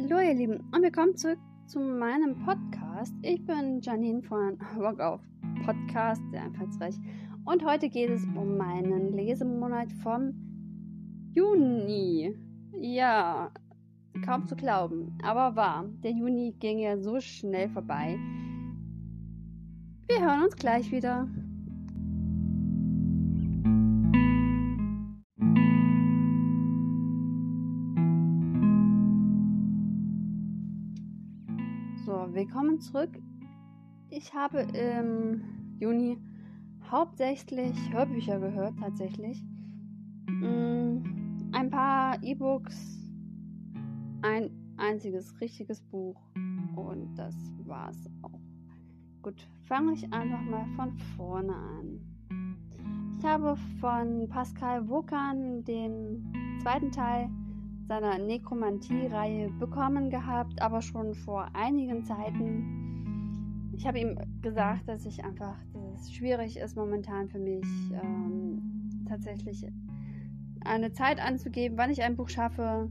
Hallo ihr Lieben und willkommen zurück zu meinem Podcast. Ich bin Janine von Rock auf Podcast, sehr einfallsreich. Und heute geht es um meinen Lesemonat vom Juni. Ja, kaum zu glauben, aber wahr. Der Juni ging ja so schnell vorbei. Wir hören uns gleich wieder. Willkommen zurück. Ich habe im Juni hauptsächlich Hörbücher gehört, tatsächlich. Mm, ein paar E-Books, ein einziges richtiges Buch und das war's auch. Gut, fange ich einfach mal von vorne an. Ich habe von Pascal Wokan den zweiten Teil seiner Nekromantie-Reihe bekommen gehabt, aber schon vor einigen Zeiten. Ich habe ihm gesagt, dass ich einfach, dass es schwierig ist momentan für mich, ähm, tatsächlich eine Zeit anzugeben, wann ich ein Buch schaffe.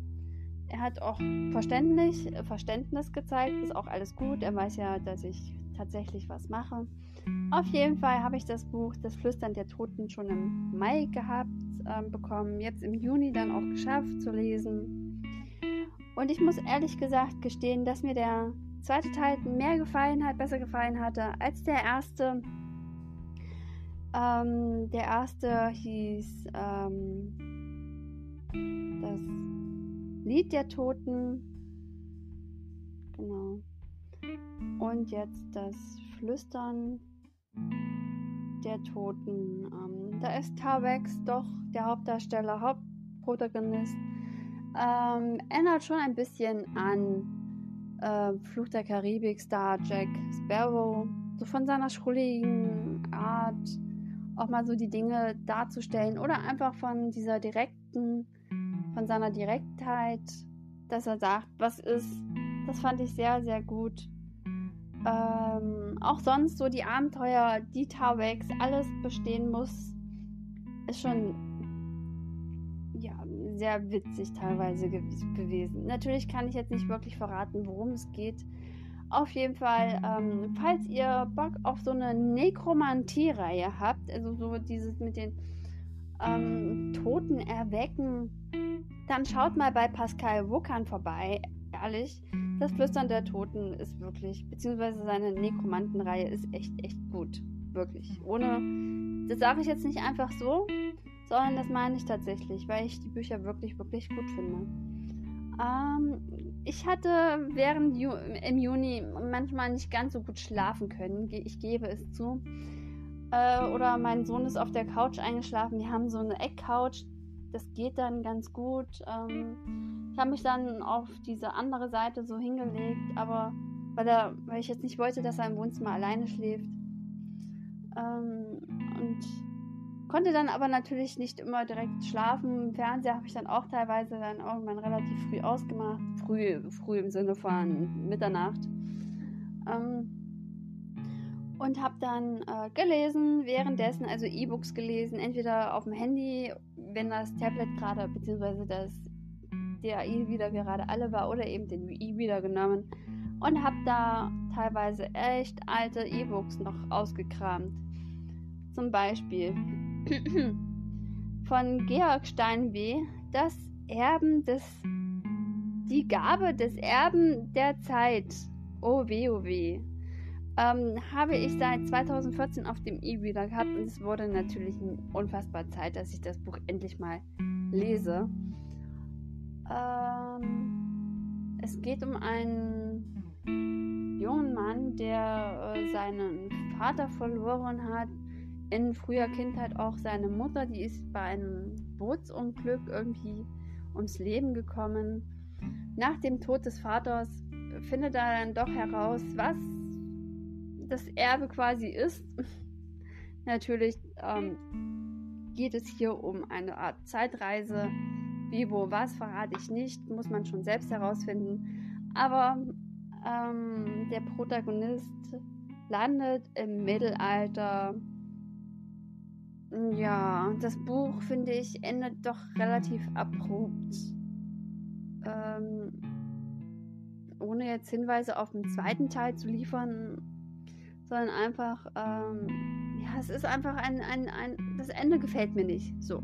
Er hat auch Verständnis, Verständnis gezeigt, ist auch alles gut. Er weiß ja, dass ich tatsächlich was mache. Auf jeden Fall habe ich das Buch Das Flüstern der Toten schon im Mai gehabt ähm, bekommen, jetzt im Juni dann auch geschafft zu lesen. Und ich muss ehrlich gesagt gestehen, dass mir der zweite Teil mehr gefallen hat, besser gefallen hatte als der erste. Ähm, der erste hieß ähm, das Lied der Toten. Genau. Und jetzt das Flüstern der Toten. Ähm, da ist Tarvex doch der Hauptdarsteller, Hauptprotagonist. Ähm, erinnert schon ein bisschen an äh, Fluch der Karibik Star Jack Sparrow. So von seiner schrulligen Art auch mal so die Dinge darzustellen oder einfach von dieser direkten, von seiner Direktheit, dass er sagt, was ist. Das fand ich sehr, sehr gut. Ähm, auch sonst so die Abenteuer, die Tarwex, alles bestehen muss, ist schon ja, sehr witzig teilweise ge gewesen. Natürlich kann ich jetzt nicht wirklich verraten, worum es geht. Auf jeden Fall, ähm, falls ihr Bock auf so eine Nekromantie-Reihe habt, also so dieses mit den ähm, Toten erwecken, dann schaut mal bei Pascal Wuckern vorbei ehrlich, das Flüstern der Toten ist wirklich, beziehungsweise seine Nekromantenreihe ist echt, echt gut. Wirklich. Ohne, das sage ich jetzt nicht einfach so, sondern das meine ich tatsächlich, weil ich die Bücher wirklich, wirklich gut finde. Ähm, ich hatte während Ju im Juni manchmal nicht ganz so gut schlafen können, ich gebe es zu. Äh, oder mein Sohn ist auf der Couch eingeschlafen. Wir haben so eine Eckcouch, das geht dann ganz gut. Ähm, ich habe mich dann auf diese andere Seite so hingelegt, aber weil, er, weil ich jetzt nicht wollte, dass er im Wohnzimmer alleine schläft. Ähm, und konnte dann aber natürlich nicht immer direkt schlafen. Fernseher habe ich dann auch teilweise dann irgendwann relativ früh ausgemacht. Früh, früh im Sinne von Mitternacht. Ähm, und habe dann äh, gelesen, währenddessen also E-Books gelesen, entweder auf dem Handy, wenn das Tablet gerade, beziehungsweise das der E-Reader gerade alle war, oder eben den E-Reader genommen und habe da teilweise echt alte E-Books noch ausgekramt. Zum Beispiel von Georg Steinweh, das Erben des, die Gabe des Erben der Zeit. Oh weh, oh weh ähm, habe ich seit 2014 auf dem E-Reader gehabt und es wurde natürlich unfassbar Zeit, dass ich das Buch endlich mal lese. Ähm, es geht um einen jungen Mann, der äh, seinen Vater verloren hat. In früher Kindheit auch seine Mutter, die ist bei einem Bootsunglück irgendwie ums Leben gekommen. Nach dem Tod des Vaters findet er dann doch heraus, was das Erbe quasi ist. Natürlich ähm, geht es hier um eine Art Zeitreise. Wie, wo, was verrate ich nicht, muss man schon selbst herausfinden. Aber ähm, der Protagonist landet im Mittelalter. Ja, das Buch, finde ich, endet doch relativ abrupt. Ähm, ohne jetzt Hinweise auf den zweiten Teil zu liefern, sondern einfach, ähm, ja, es ist einfach ein, ein, ein, das Ende gefällt mir nicht. So.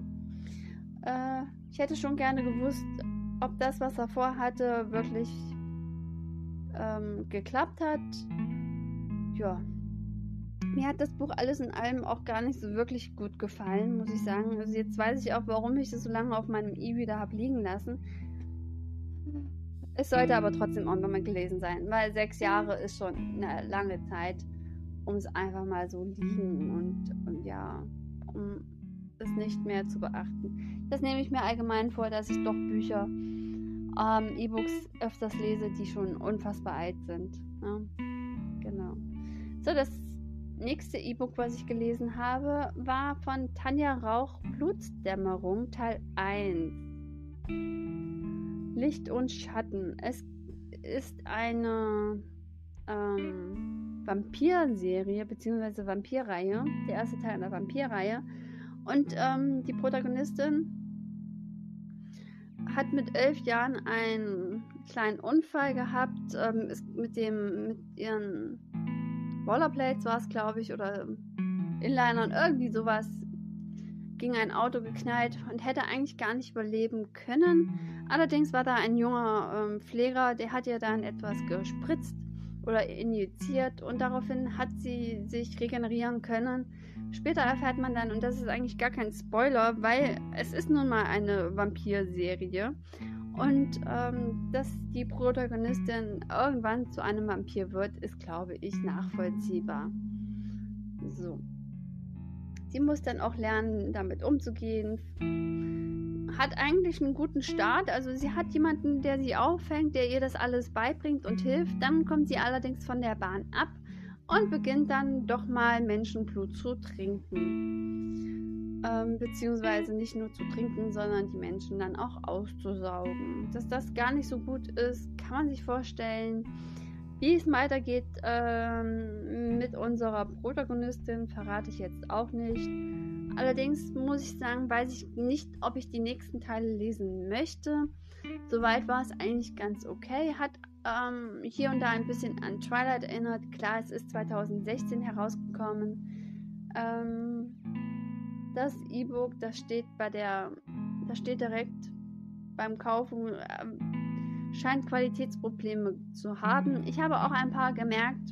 Äh, ich hätte schon gerne gewusst, ob das, was er vorhatte, wirklich ähm, geklappt hat. Ja. Mir hat das Buch alles in allem auch gar nicht so wirklich gut gefallen, muss ich sagen. Also jetzt weiß ich auch, warum ich es so lange auf meinem E-Reader habe liegen lassen. Es sollte aber trotzdem auch nochmal gelesen sein, weil sechs Jahre ist schon eine lange Zeit, um es einfach mal so liegen und, und ja, um es nicht mehr zu beachten. Das nehme ich mir allgemein vor, dass ich doch Bücher, ähm, E-Books öfters lese, die schon unfassbar alt sind. Ja? Genau. So, das nächste E-Book, was ich gelesen habe, war von Tanja Rauch Blutdämmerung Teil 1. Licht und Schatten. Es ist eine ähm, Vampir-Serie bzw. Vampirreihe. Der erste Teil einer Vampirreihe. Und ähm, die Protagonistin hat mit elf Jahren einen kleinen Unfall gehabt. Ähm, ist mit dem, mit ihren Rollerblades war es, glaube ich, oder Inlinern, irgendwie sowas, gegen ein Auto geknallt und hätte eigentlich gar nicht überleben können. Allerdings war da ein junger ähm, Pfleger, der hat ihr dann etwas gespritzt oder injiziert und daraufhin hat sie sich regenerieren können. Später erfährt man dann, und das ist eigentlich gar kein Spoiler, weil es ist nun mal eine Vampir-Serie und ähm, dass die Protagonistin irgendwann zu einem Vampir wird, ist, glaube ich, nachvollziehbar. So. Sie muss dann auch lernen, damit umzugehen. Hat eigentlich einen guten Start. Also sie hat jemanden, der sie auffängt, der ihr das alles beibringt und hilft. Dann kommt sie allerdings von der Bahn ab und beginnt dann doch mal Menschenblut zu trinken ähm, beziehungsweise nicht nur zu trinken, sondern die Menschen dann auch auszusaugen. Dass das gar nicht so gut ist, kann man sich vorstellen. Wie es weitergeht ähm, mit unserer Protagonistin, verrate ich jetzt auch nicht. Allerdings muss ich sagen, weiß ich nicht, ob ich die nächsten Teile lesen möchte. Soweit war es eigentlich ganz okay. Hat ähm, hier und da ein bisschen an Twilight erinnert. Klar, es ist 2016 herausgekommen. Ähm, das E-Book, das steht bei der, das steht direkt beim Kaufen, äh, scheint Qualitätsprobleme zu haben. Ich habe auch ein paar gemerkt.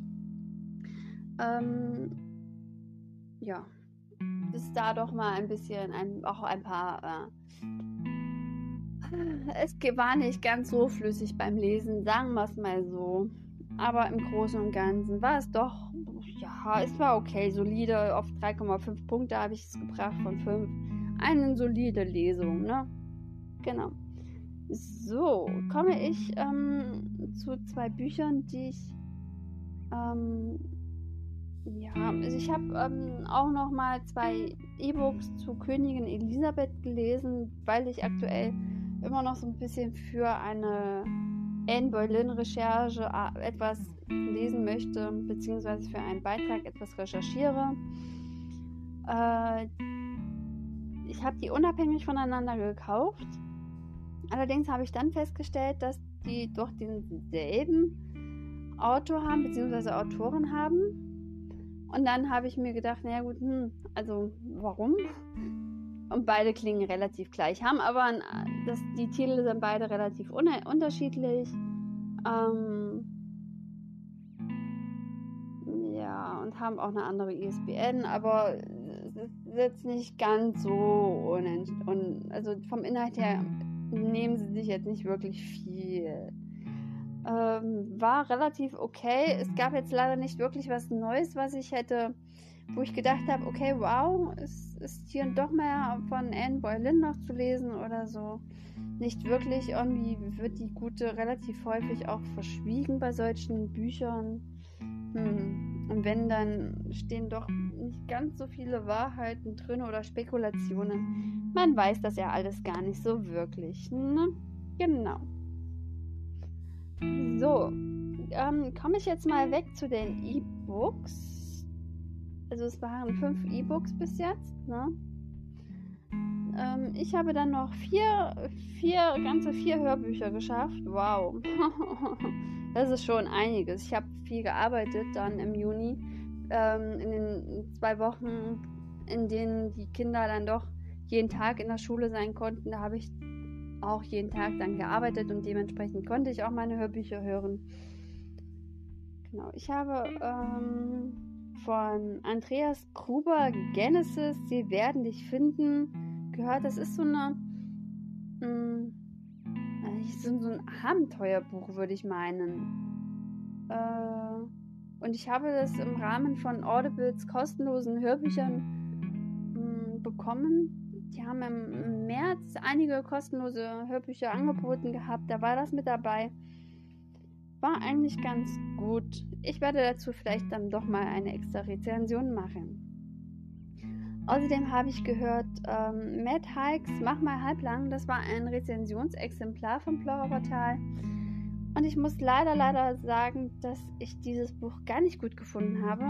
Ähm, ja, dass da doch mal ein bisschen, ein, auch ein paar. Äh, es war nicht ganz so flüssig beim Lesen, sagen wir es mal so. Aber im Großen und Ganzen war es doch ja, es war okay, solide. Auf 3,5 Punkte habe ich es gebracht von 5. Eine solide Lesung, ne? Genau. So, komme ich ähm, zu zwei Büchern, die ich. Ähm, ja, also ich habe ähm, auch noch mal zwei E-Books zu Königin Elisabeth gelesen, weil ich aktuell immer noch so ein bisschen für eine Anne Boleyn-Recherche äh, etwas lesen möchte, beziehungsweise für einen Beitrag etwas recherchiere. Äh, ich habe die unabhängig voneinander gekauft. Allerdings habe ich dann festgestellt, dass die doch denselben Autor haben, beziehungsweise Autoren haben. Und dann habe ich mir gedacht, naja gut, hm, also warum? Und beide klingen relativ gleich, haben aber ein, das, die Titel sind beide relativ unterschiedlich. Ähm, ja, und haben auch eine andere ISBN, aber es ist jetzt nicht ganz so un also vom Inhalt her nehmen sie sich jetzt nicht wirklich viel. Ähm, war relativ okay. Es gab jetzt leider nicht wirklich was Neues, was ich hätte wo ich gedacht habe, okay, wow, es ist hier doch mehr von Anne Boleyn noch zu lesen oder so. Nicht wirklich, irgendwie wird die Gute relativ häufig auch verschwiegen bei solchen Büchern. Hm. Und wenn, dann stehen doch nicht ganz so viele Wahrheiten drin oder Spekulationen. Man weiß das ja alles gar nicht so wirklich. Ne? Genau. So, ähm, komme ich jetzt mal weg zu den E-Books also es waren fünf E-Books bis jetzt, ne? Ähm, ich habe dann noch vier, vier, ganze vier Hörbücher geschafft. Wow. Das ist schon einiges. Ich habe viel gearbeitet dann im Juni, ähm, in den zwei Wochen, in denen die Kinder dann doch jeden Tag in der Schule sein konnten. Da habe ich auch jeden Tag dann gearbeitet und dementsprechend konnte ich auch meine Hörbücher hören. Genau, ich habe ähm, von Andreas Gruber Genesis, Sie werden dich finden, gehört. Das ist so eine mh, hm, so, so ein Abenteuerbuch, würde ich meinen. Äh, und ich habe das im Rahmen von Audibles kostenlosen Hörbüchern mh, hm, bekommen. Die haben im März einige kostenlose Hörbücher angeboten gehabt. Da war das mit dabei. War eigentlich ganz gut. Ich werde dazu vielleicht dann doch mal eine extra Rezension machen. Außerdem habe ich gehört, ähm, Matt Hikes Mach mal halblang, das war ein Rezensionsexemplar vom Plauderportal. Und ich muss leider, leider sagen, dass ich dieses Buch gar nicht gut gefunden habe.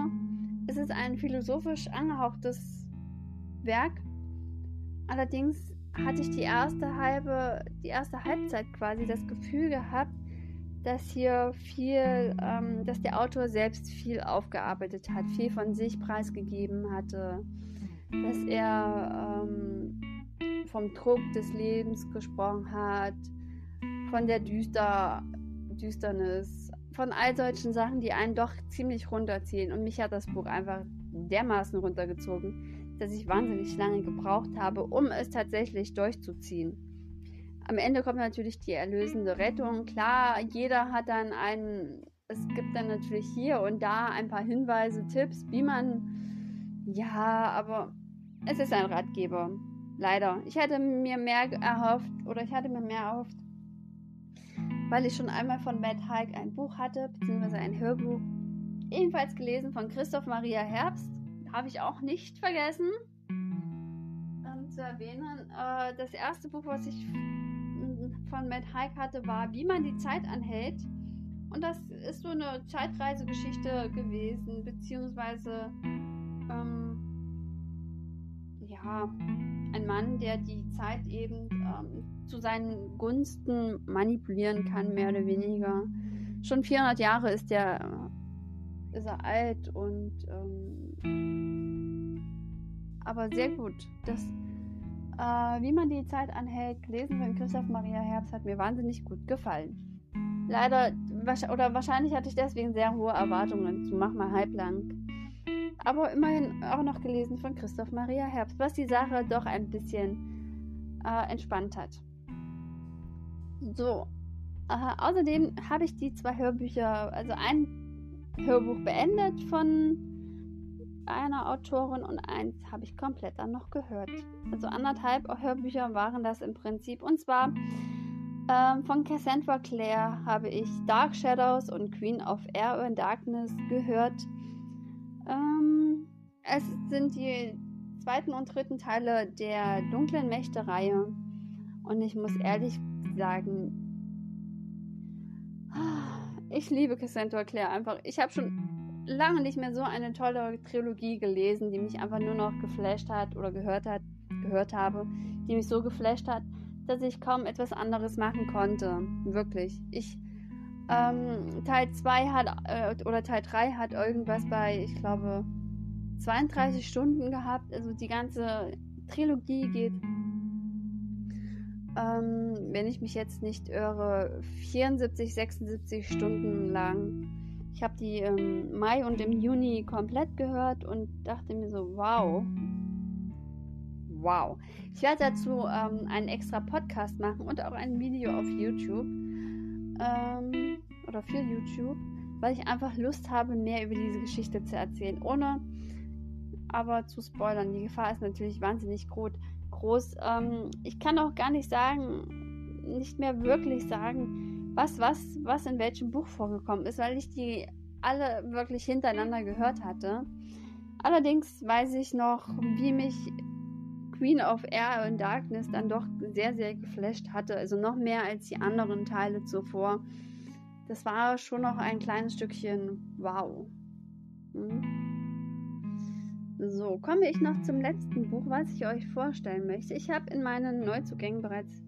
Es ist ein philosophisch angehauchtes Werk. Allerdings hatte ich die erste halbe, die erste Halbzeit quasi das Gefühl gehabt, dass hier viel, ähm, dass der Autor selbst viel aufgearbeitet hat, viel von sich preisgegeben hatte dass er ähm, vom Druck des Lebens gesprochen hat, von der Düster, Düsternis, von all solchen Sachen, die einen doch ziemlich runterziehen. Und mich hat das Buch einfach dermaßen runtergezogen, dass ich wahnsinnig lange gebraucht habe, um es tatsächlich durchzuziehen. Am Ende kommt natürlich die erlösende Rettung. Klar, jeder hat dann einen, es gibt dann natürlich hier und da ein paar Hinweise, Tipps, wie man, ja, aber es ist ein Ratgeber. Leider. Ich hätte mir mehr erhofft oder ich hatte mir mehr erhofft, weil ich schon einmal von Matt Haig ein Buch hatte, beziehungsweise ein Hörbuch. Ebenfalls gelesen von Christoph Maria Herbst. Habe ich auch nicht vergessen ähm, zu erwähnen. Äh, das erste Buch, was ich von Matt Haig hatte, war Wie man die Zeit anhält. Und das ist so eine Zeitreisegeschichte gewesen, beziehungsweise ähm, ja, ein Mann, der die Zeit eben ähm, zu seinen Gunsten manipulieren kann, mehr oder weniger. Schon 400 Jahre ist er, äh, ist er alt und ähm, aber sehr gut. Das, äh, wie man die Zeit anhält, gelesen von Christoph Maria Herbst, hat mir wahnsinnig gut gefallen. Leider, oder wahrscheinlich hatte ich deswegen sehr hohe Erwartungen zu Mach mal halblang aber immerhin auch noch gelesen von Christoph Maria Herbst, was die Sache doch ein bisschen äh, entspannt hat. So, äh, außerdem habe ich die zwei Hörbücher, also ein Hörbuch beendet von einer Autorin und eins habe ich komplett dann noch gehört. Also anderthalb Hörbücher waren das im Prinzip. Und zwar ähm, von Cassandra Clare habe ich Dark Shadows und Queen of Air and Darkness gehört. Ähm, es sind die zweiten und dritten Teile der dunklen Mächte-Reihe. Und ich muss ehrlich sagen, ich liebe Cassandra Clare einfach. Ich habe schon lange nicht mehr so eine tolle Trilogie gelesen, die mich einfach nur noch geflasht hat oder gehört hat, gehört habe, die mich so geflasht hat, dass ich kaum etwas anderes machen konnte. Wirklich. Ich ähm, Teil 2 hat, äh, oder Teil 3 hat irgendwas bei, ich glaube, 32 Stunden gehabt. Also die ganze Trilogie geht, ähm, wenn ich mich jetzt nicht irre, 74, 76 Stunden lang. Ich habe die im Mai und im Juni komplett gehört und dachte mir so, wow. Wow. Ich werde dazu ähm, einen extra Podcast machen und auch ein Video auf YouTube ähm, oder für YouTube, weil ich einfach Lust habe, mehr über diese Geschichte zu erzählen, ohne aber zu spoilern. Die Gefahr ist natürlich wahnsinnig groß. Ähm, ich kann auch gar nicht sagen, nicht mehr wirklich sagen, was, was, was in welchem Buch vorgekommen ist, weil ich die alle wirklich hintereinander gehört hatte. Allerdings weiß ich noch, wie mich Queen of Air and Darkness dann doch sehr, sehr geflasht hatte. Also noch mehr als die anderen Teile zuvor. Das war schon noch ein kleines Stückchen wow. Hm? So, komme ich noch zum letzten Buch, was ich euch vorstellen möchte. Ich habe in meinen Neuzugängen bereits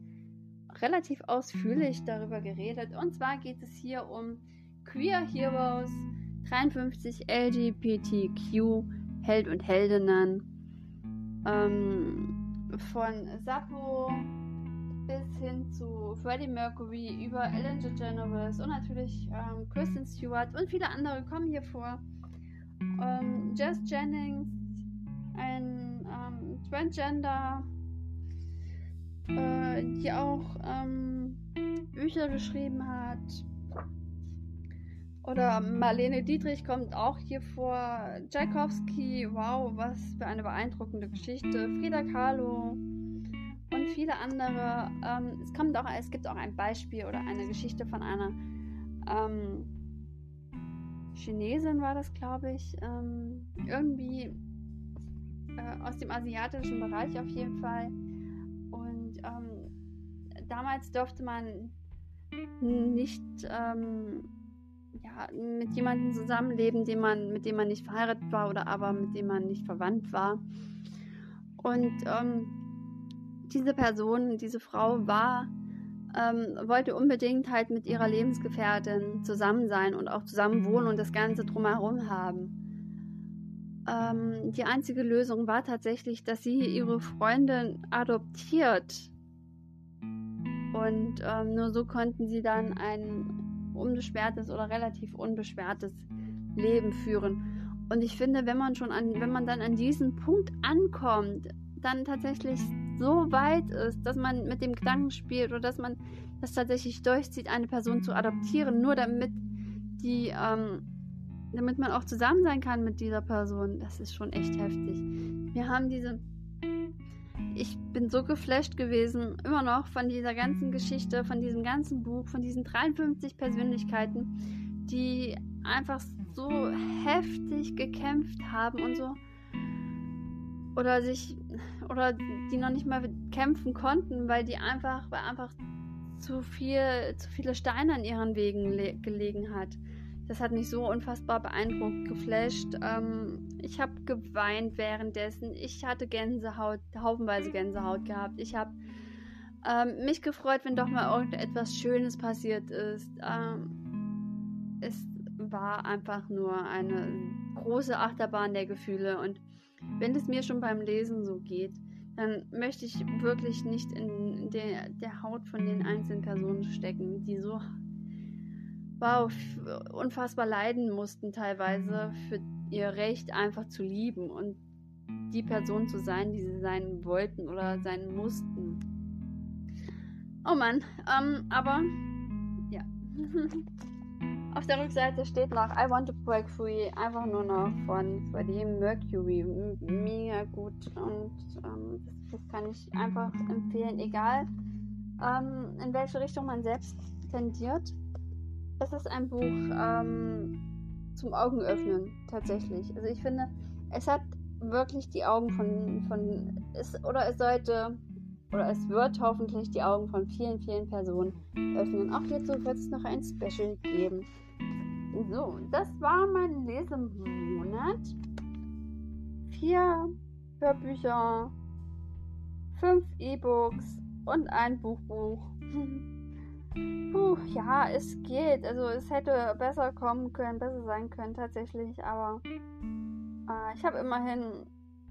relativ ausführlich darüber geredet. Und zwar geht es hier um Queer Heroes, 53 LGBTQ Held und Heldinnen, ähm, von Sappho bis hin zu Freddie Mercury über Ellen DeGeneres und natürlich ähm, Kristen Stewart und viele andere kommen hier vor. Ähm, Jess Jennings, ein ähm, Transgender, äh, die auch ähm, Bücher geschrieben hat. Oder Marlene Dietrich kommt auch hier vor. Tchaikovsky, wow, was für eine beeindruckende Geschichte. Frida Kahlo und viele andere. Ähm, es, kommt auch, es gibt auch ein Beispiel oder eine Geschichte von einer ähm, Chinesin, war das, glaube ich. Ähm, irgendwie äh, aus dem asiatischen Bereich auf jeden Fall. Und ähm, damals durfte man nicht ähm, ja, mit jemandem zusammenleben, dem man, mit dem man nicht verheiratet war oder aber mit dem man nicht verwandt war. Und ähm, diese Person, diese Frau war, ähm, wollte unbedingt halt mit ihrer Lebensgefährtin zusammen sein und auch zusammen wohnen und das Ganze drumherum haben. Ähm, die einzige Lösung war tatsächlich, dass sie ihre Freundin adoptiert. Und ähm, nur so konnten sie dann ein unbeschwertes oder relativ unbeschwertes Leben führen. Und ich finde, wenn man schon an, wenn man dann an diesen Punkt ankommt, dann tatsächlich so weit ist, dass man mit dem Gedanken spielt oder dass man das tatsächlich durchzieht, eine Person zu adoptieren, nur damit die, ähm, damit man auch zusammen sein kann mit dieser Person, das ist schon echt heftig. Wir haben diese ich bin so geflasht gewesen, immer noch von dieser ganzen Geschichte, von diesem ganzen Buch, von diesen 53 Persönlichkeiten, die einfach so heftig gekämpft haben und so oder sich oder die noch nicht mal kämpfen konnten, weil die einfach, weil einfach zu viel, zu viele Steine an ihren Wegen gelegen hat. Das hat mich so unfassbar beeindruckt, geflasht. Ähm, ich habe geweint währenddessen. Ich hatte Gänsehaut, haufenweise Gänsehaut gehabt. Ich habe ähm, mich gefreut, wenn doch mal irgendetwas Schönes passiert ist. Ähm, es war einfach nur eine große Achterbahn der Gefühle. Und wenn es mir schon beim Lesen so geht, dann möchte ich wirklich nicht in der, der Haut von den einzelnen Personen stecken, die so wow, unfassbar leiden mussten teilweise für ihr Recht einfach zu lieben und die Person zu sein, die sie sein wollten oder sein mussten. Oh Mann, ähm, aber ja. Auf der Rückseite steht noch I Want to Break Free, einfach nur noch von Freddie Mercury. Mega gut und ähm, das, das, kann ich einfach empfehlen, egal ähm, in welche Richtung man selbst tendiert. Es ist ein Buch ähm, zum Augenöffnen, tatsächlich. Also ich finde, es hat wirklich die Augen von, von es, oder es sollte, oder es wird hoffentlich die Augen von vielen, vielen Personen öffnen. Auch hierzu wird es noch ein Special geben. So, das war mein Lesemonat. Vier Hörbücher, fünf E-Books und ein Buchbuch. Ja, es geht. Also es hätte besser kommen können, besser sein können tatsächlich, aber äh, ich habe immerhin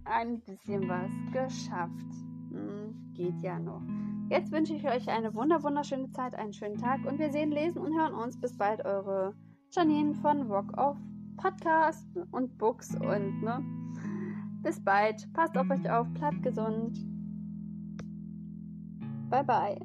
ein bisschen was geschafft. Hm, geht ja noch. Jetzt wünsche ich euch eine wunder wunderschöne Zeit, einen schönen Tag und wir sehen, lesen und hören uns. Bis bald, eure Janine von Rock of Podcast und Books und ne. Bis bald. Passt auf euch auf, bleibt gesund. Bye bye.